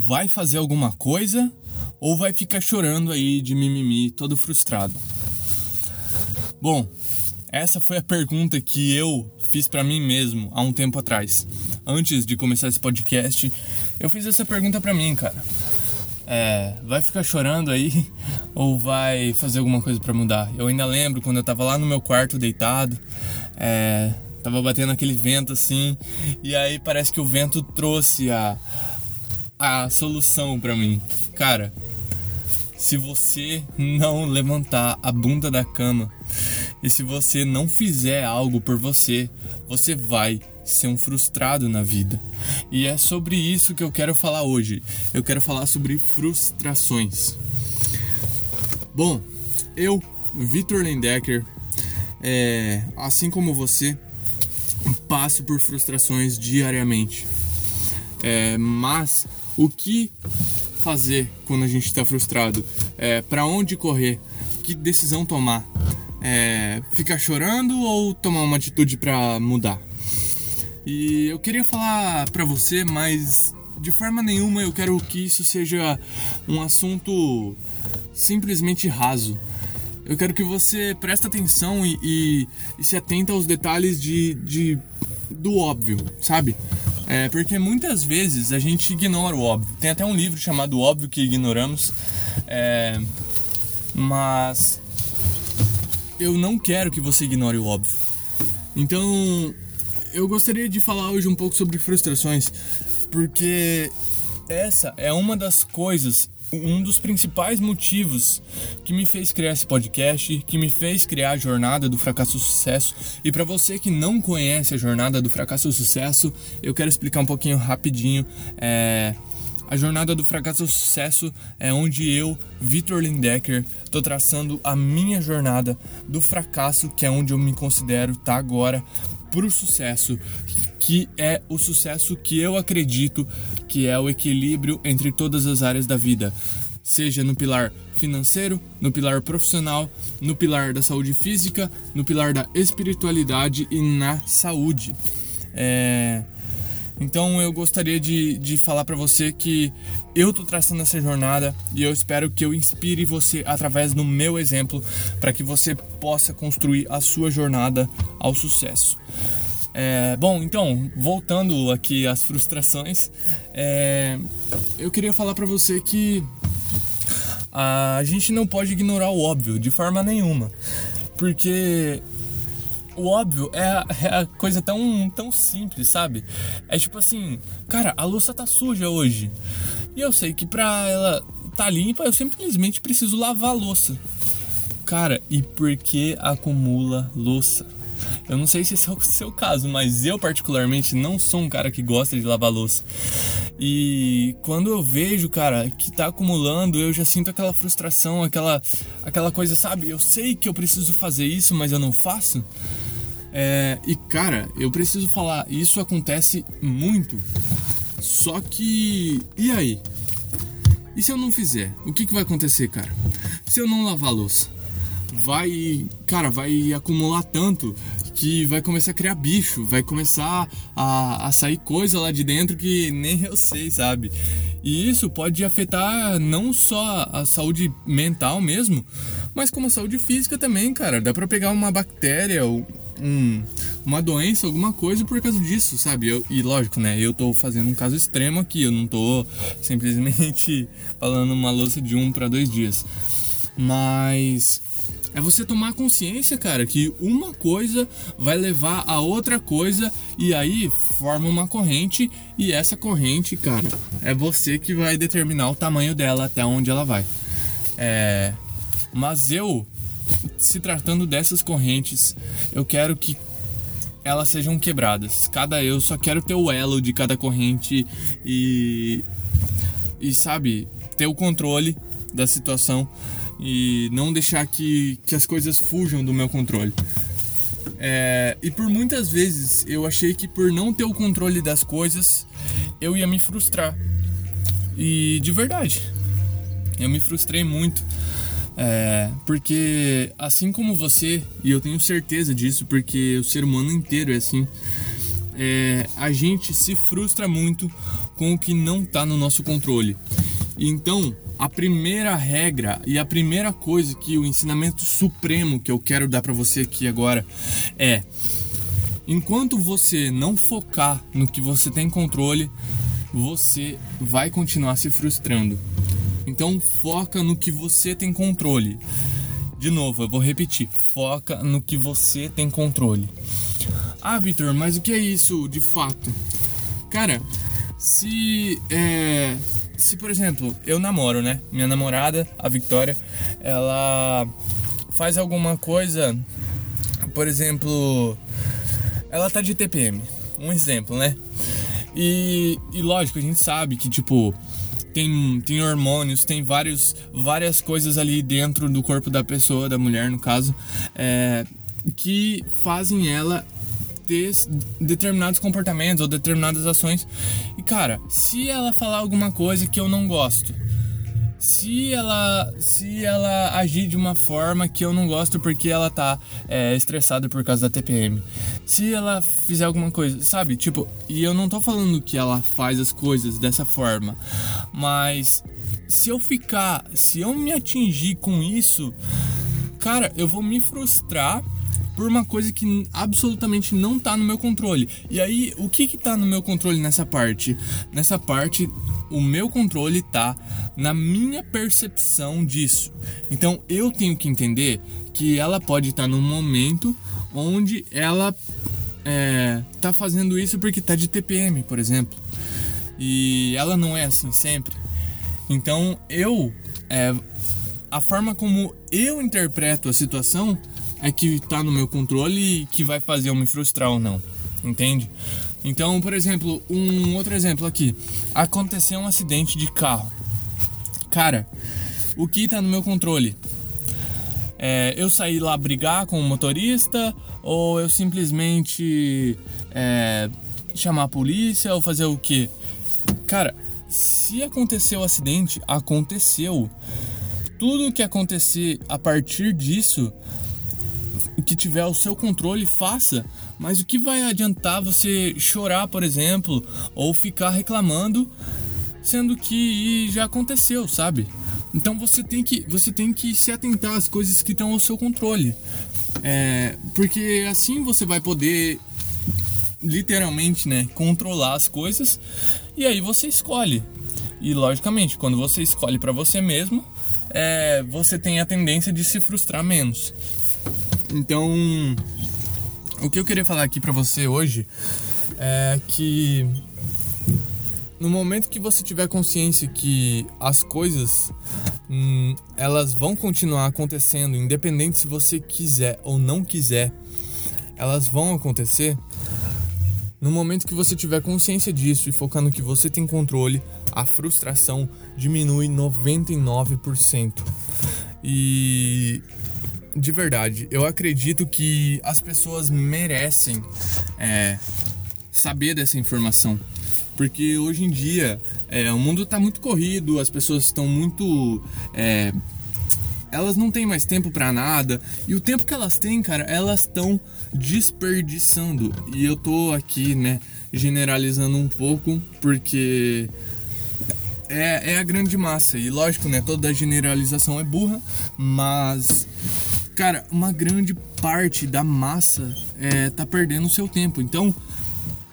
vai fazer alguma coisa ou vai ficar chorando aí de mimimi, todo frustrado? Bom, essa foi a pergunta que eu fiz para mim mesmo há um tempo atrás. Antes de começar esse podcast, eu fiz essa pergunta para mim, cara. É, vai ficar chorando aí ou vai fazer alguma coisa para mudar? Eu ainda lembro quando eu tava lá no meu quarto deitado, é, tava batendo aquele vento assim, e aí parece que o vento trouxe a, a solução para mim. Cara, se você não levantar a bunda da cama e se você não fizer algo por você, você vai ser um frustrado na vida. E é sobre isso que eu quero falar hoje. Eu quero falar sobre frustrações. Bom, eu, Vitor Lendecker, é, assim como você, passo por frustrações diariamente. É, mas o que fazer quando a gente está frustrado? É, para onde correr? Que decisão tomar? É, ficar chorando ou tomar uma atitude para mudar? E eu queria falar para você, mas de forma nenhuma eu quero que isso seja um assunto simplesmente raso. Eu quero que você preste atenção e, e, e se atenta aos detalhes de, de, do óbvio, sabe? É, porque muitas vezes a gente ignora o óbvio. Tem até um livro chamado Óbvio que Ignoramos. É, mas eu não quero que você ignore o óbvio. Então, eu gostaria de falar hoje um pouco sobre frustrações, porque essa é uma das coisas, um dos principais motivos que me fez criar esse podcast, que me fez criar a jornada do fracasso sucesso. E para você que não conhece a jornada do fracasso sucesso, eu quero explicar um pouquinho rapidinho. É a jornada do fracasso ao sucesso é onde eu, Vitor Lindecker, estou traçando a minha jornada do fracasso, que é onde eu me considero tá agora, para o sucesso, que é o sucesso que eu acredito que é o equilíbrio entre todas as áreas da vida, seja no pilar financeiro, no pilar profissional, no pilar da saúde física, no pilar da espiritualidade e na saúde. É, então eu gostaria de, de falar para você que eu tô traçando essa jornada e eu espero que eu inspire você através do meu exemplo para que você possa construir a sua jornada ao sucesso. É, bom, então, voltando aqui às frustrações, é, eu queria falar para você que a gente não pode ignorar o óbvio de forma nenhuma, porque o óbvio é a, é a, coisa tão, tão simples, sabe? É tipo assim, cara, a louça tá suja hoje. E eu sei que pra ela tá limpa, eu simplesmente preciso lavar a louça. Cara, e por que acumula louça? Eu não sei se esse é o seu caso, mas eu particularmente não sou um cara que gosta de lavar louça. E quando eu vejo, cara, que tá acumulando, eu já sinto aquela frustração, aquela aquela coisa, sabe? Eu sei que eu preciso fazer isso, mas eu não faço. É, e cara, eu preciso falar, isso acontece muito. Só que. E aí? E se eu não fizer? O que, que vai acontecer, cara? Se eu não lavar a louça? Vai. Cara, vai acumular tanto que vai começar a criar bicho, vai começar a, a sair coisa lá de dentro que nem eu sei, sabe? E isso pode afetar não só a saúde mental mesmo, mas como a saúde física também, cara. Dá pra pegar uma bactéria ou um, uma doença, alguma coisa por causa disso, sabe? Eu, e lógico, né? Eu tô fazendo um caso extremo aqui, eu não tô simplesmente falando uma louça de um para dois dias. Mas é você tomar consciência, cara, que uma coisa vai levar a outra coisa e aí forma uma corrente e essa corrente, cara, é você que vai determinar o tamanho dela até onde ela vai. É, mas eu se tratando dessas correntes, eu quero que elas sejam quebradas. Cada eu só quero ter o elo de cada corrente e e sabe, ter o controle da situação e não deixar que, que as coisas fujam do meu controle. É, e por muitas vezes eu achei que por não ter o controle das coisas eu ia me frustrar. E de verdade, eu me frustrei muito é, porque assim como você, e eu tenho certeza disso, porque o ser humano inteiro é assim, é, a gente se frustra muito com o que não está no nosso controle. Então, a primeira regra e a primeira coisa que o ensinamento supremo que eu quero dar para você aqui agora é: enquanto você não focar no que você tem controle, você vai continuar se frustrando. Então, foca no que você tem controle. De novo, eu vou repetir: foca no que você tem controle. Ah, Vitor, mas o que é isso de fato? Cara, se é, se por exemplo eu namoro, né? Minha namorada, a Victoria, ela faz alguma coisa, por exemplo, ela tá de TPM, um exemplo, né? E, e lógico, a gente sabe que tipo tem, tem hormônios, tem vários, várias coisas ali dentro do corpo da pessoa, da mulher no caso, é, que fazem ela ter determinados comportamentos ou determinadas ações. E cara, se ela falar alguma coisa que eu não gosto, se ela se ela agir de uma forma que eu não gosto porque ela tá é, estressada por causa da TPM se ela fizer alguma coisa sabe tipo e eu não tô falando que ela faz as coisas dessa forma mas se eu ficar se eu me atingir com isso cara eu vou me frustrar por uma coisa que absolutamente não tá no meu controle. E aí, o que que tá no meu controle nessa parte? Nessa parte, o meu controle tá na minha percepção disso. Então, eu tenho que entender que ela pode estar tá num momento onde ela é, tá fazendo isso porque tá de TPM, por exemplo. E ela não é assim sempre. Então, eu é, a forma como eu interpreto a situação é que tá no meu controle e que vai fazer eu me frustrar ou não. Entende? Então, por exemplo, um outro exemplo aqui. Aconteceu um acidente de carro. Cara, o que tá no meu controle? É, eu sair lá brigar com o motorista ou eu simplesmente é, chamar a polícia ou fazer o que? Cara, se aconteceu o acidente, aconteceu. Tudo que acontecer a partir disso que tiver ao seu controle, faça. Mas o que vai adiantar você chorar, por exemplo, ou ficar reclamando, sendo que já aconteceu, sabe? Então você tem que, você tem que se atentar às coisas que estão ao seu controle. É, porque assim você vai poder literalmente, né, controlar as coisas e aí você escolhe. E logicamente, quando você escolhe para você mesmo, é, você tem a tendência de se frustrar menos. Então, o que eu queria falar aqui para você hoje é que no momento que você tiver consciência que as coisas hum, elas vão continuar acontecendo, independente se você quiser ou não quiser, elas vão acontecer. No momento que você tiver consciência disso e focar no que você tem controle, a frustração diminui 99%. E de verdade, eu acredito que as pessoas merecem é, saber dessa informação. Porque hoje em dia é, o mundo está muito corrido, as pessoas estão muito. É, elas não têm mais tempo para nada. E o tempo que elas têm, cara, elas estão desperdiçando. E eu tô aqui, né, generalizando um pouco, porque é, é a grande massa. E lógico, né, toda generalização é burra, mas cara, uma grande parte da massa é, tá perdendo o seu tempo. Então,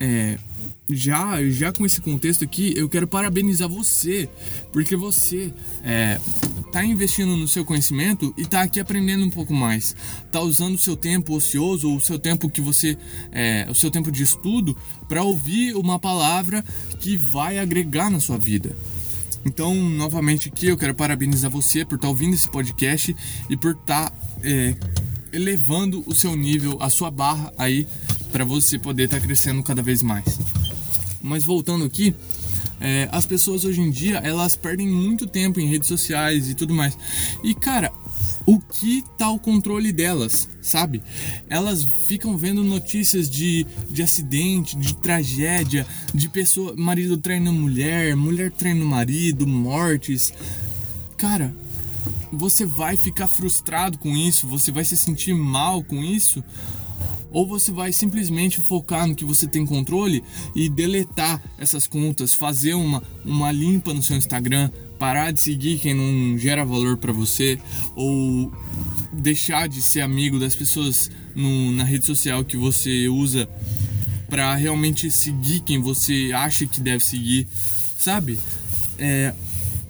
é, já, já com esse contexto aqui, eu quero parabenizar você, porque você é, tá investindo no seu conhecimento e tá aqui aprendendo um pouco mais. Tá usando o seu tempo ocioso ou o seu tempo que você, é, o seu tempo de estudo para ouvir uma palavra que vai agregar na sua vida. Então, novamente aqui, eu quero parabenizar você por estar tá ouvindo esse podcast e por estar tá, é, elevando o seu nível, a sua barra aí, para você poder estar tá crescendo cada vez mais. Mas voltando aqui, é, as pessoas hoje em dia elas perdem muito tempo em redes sociais e tudo mais. E cara, o que tá o controle delas, sabe? Elas ficam vendo notícias de, de acidente, de tragédia, de pessoa, marido traindo mulher, mulher traindo marido, mortes. Cara, você vai ficar frustrado com isso, você vai se sentir mal com isso. Ou você vai simplesmente focar no que você tem controle e deletar essas contas, fazer uma, uma limpa no seu Instagram, parar de seguir quem não gera valor para você, ou deixar de ser amigo das pessoas no, na rede social que você usa para realmente seguir quem você acha que deve seguir, sabe? É,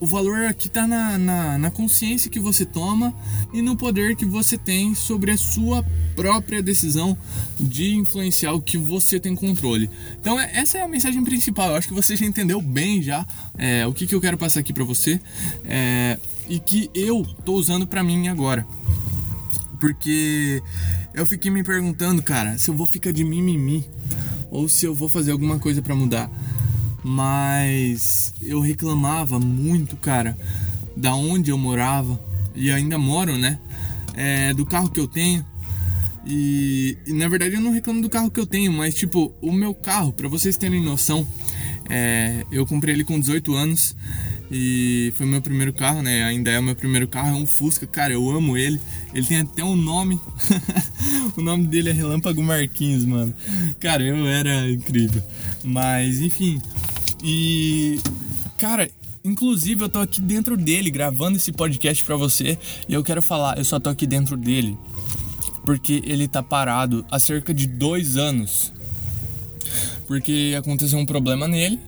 o valor aqui está na, na, na, consciência que você toma e no poder que você tem sobre a sua própria decisão de influenciar o que você tem controle. Então é, essa é a mensagem principal. Eu acho que você já entendeu bem já é, o que, que eu quero passar aqui para você é, e que eu tô usando para mim agora. Porque eu fiquei me perguntando, cara, se eu vou ficar de mimimi ou se eu vou fazer alguma coisa para mudar mas eu reclamava muito, cara, da onde eu morava e ainda moro, né? É, do carro que eu tenho. E, e, na verdade eu não reclamo do carro que eu tenho, mas tipo, o meu carro, para vocês terem noção, é, eu comprei ele com 18 anos e foi meu primeiro carro, né? Ainda é o meu primeiro carro, é um Fusca, cara, eu amo ele. Ele tem até um nome. o nome dele é Relâmpago Marquinhos, mano. Cara, eu era incrível. Mas, enfim. E cara, inclusive eu tô aqui dentro dele gravando esse podcast para você e eu quero falar, eu só tô aqui dentro dele porque ele tá parado há cerca de dois anos. Porque aconteceu um problema nele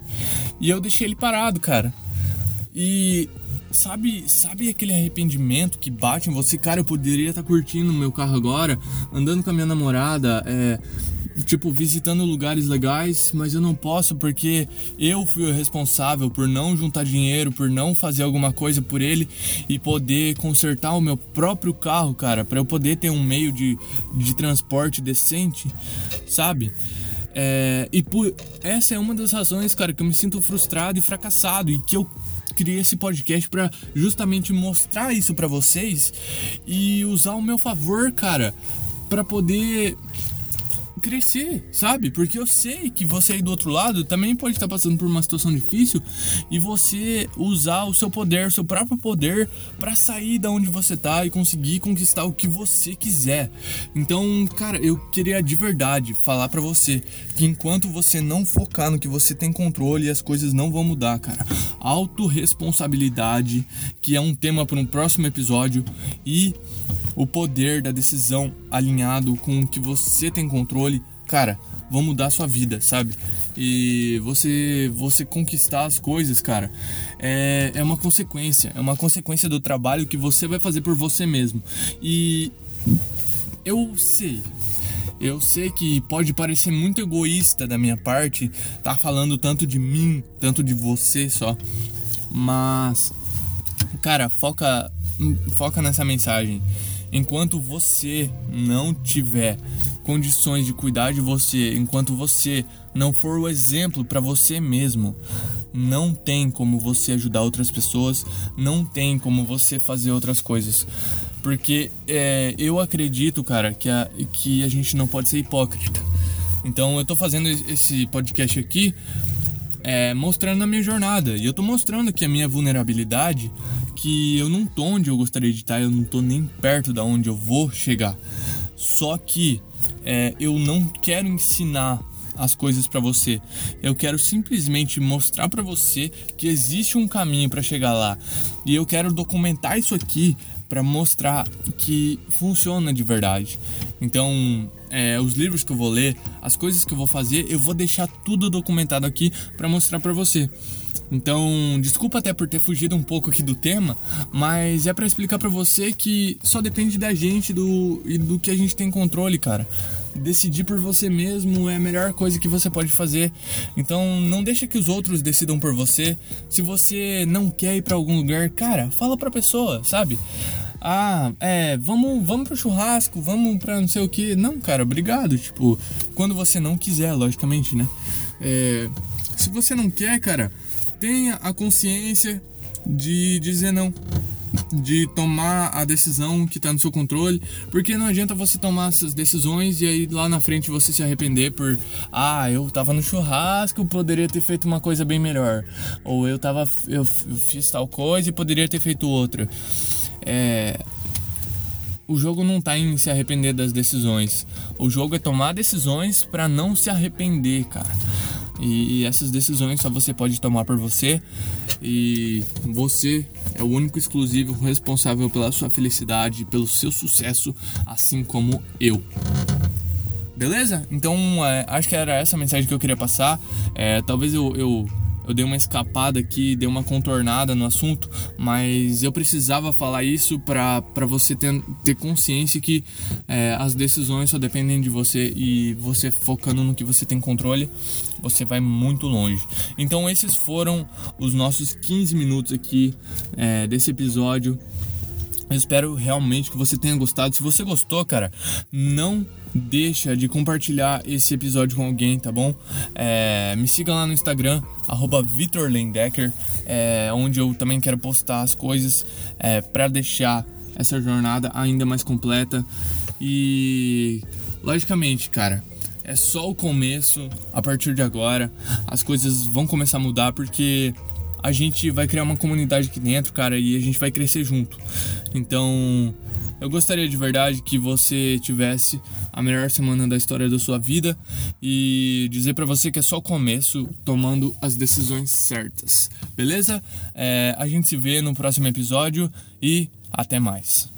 e eu deixei ele parado, cara. E sabe, sabe aquele arrependimento que bate em você? Cara, eu poderia estar tá curtindo meu carro agora, andando com a minha namorada, é, tipo, visitando lugares legais, mas eu não posso porque eu fui o responsável por não juntar dinheiro, por não fazer alguma coisa por ele e poder consertar o meu próprio carro, cara, para eu poder ter um meio de, de transporte decente, sabe? É, e por, essa é uma das razões, cara, que eu me sinto frustrado e fracassado e que eu criei esse podcast para justamente mostrar isso para vocês e usar o meu favor, cara, para poder crescer, sabe? Porque eu sei que você aí do outro lado também pode estar passando por uma situação difícil e você usar o seu poder, o seu próprio poder para sair da onde você tá e conseguir conquistar o que você quiser. Então, cara, eu queria de verdade falar para você que enquanto você não focar no que você tem controle, as coisas não vão mudar, cara. Autoresponsabilidade, que é um tema para um próximo episódio e o poder da decisão alinhado com o que você tem controle, cara, vão mudar a sua vida, sabe? E você você conquistar as coisas, cara, é, é uma consequência, é uma consequência do trabalho que você vai fazer por você mesmo. E eu sei, eu sei que pode parecer muito egoísta da minha parte tá falando tanto de mim, tanto de você só, mas cara, foca foca nessa mensagem. Enquanto você não tiver condições de cuidar de você, enquanto você não for o exemplo para você mesmo, não tem como você ajudar outras pessoas, não tem como você fazer outras coisas. Porque é, eu acredito, cara, que a, que a gente não pode ser hipócrita. Então eu tô fazendo esse podcast aqui é, mostrando a minha jornada. E eu tô mostrando aqui a minha vulnerabilidade, que eu não tô onde eu gostaria de estar, eu não tô nem perto da onde eu vou chegar. Só que é, eu não quero ensinar as coisas para você. Eu quero simplesmente mostrar para você que existe um caminho para chegar lá. E eu quero documentar isso aqui para mostrar que funciona de verdade. Então, é, os livros que eu vou ler, as coisas que eu vou fazer, eu vou deixar tudo documentado aqui para mostrar para você. Então, desculpa até por ter fugido um pouco aqui do tema, mas é para explicar para você que só depende da gente do, e do que a gente tem controle, cara. Decidir por você mesmo é a melhor coisa que você pode fazer. Então, não deixa que os outros decidam por você. Se você não quer ir para algum lugar, cara, fala pra pessoa, sabe? Ah, é, vamos, vamos pro churrasco, vamos pra não sei o que. Não, cara, obrigado. Tipo, quando você não quiser, logicamente, né? É, se você não quer, cara, tenha a consciência de dizer não. De tomar a decisão que tá no seu controle, porque não adianta você tomar essas decisões e aí lá na frente você se arrepender por, ah, eu tava no churrasco, poderia ter feito uma coisa bem melhor, ou eu tava, eu fiz tal coisa e poderia ter feito outra. É, o jogo não tá em se arrepender das decisões. O jogo é tomar decisões para não se arrepender, cara. E essas decisões só você pode tomar por você. E você é o único exclusivo responsável pela sua felicidade, pelo seu sucesso, assim como eu. Beleza? Então, é, acho que era essa a mensagem que eu queria passar. É, talvez eu, eu eu dei uma escapada aqui, dei uma contornada no assunto, mas eu precisava falar isso para você ter, ter consciência que é, as decisões só dependem de você e você focando no que você tem controle, você vai muito longe. Então, esses foram os nossos 15 minutos aqui é, desse episódio. Eu espero realmente que você tenha gostado. Se você gostou, cara, não deixa de compartilhar esse episódio com alguém, tá bom? É, me siga lá no Instagram, VitorLendecker, é, onde eu também quero postar as coisas é, para deixar essa jornada ainda mais completa. E, logicamente, cara, é só o começo. A partir de agora, as coisas vão começar a mudar porque a gente vai criar uma comunidade aqui dentro, cara, e a gente vai crescer junto. Então, eu gostaria de verdade que você tivesse a melhor semana da história da sua vida e dizer para você que é só o começo tomando as decisões certas. Beleza? É, a gente se vê no próximo episódio e até mais.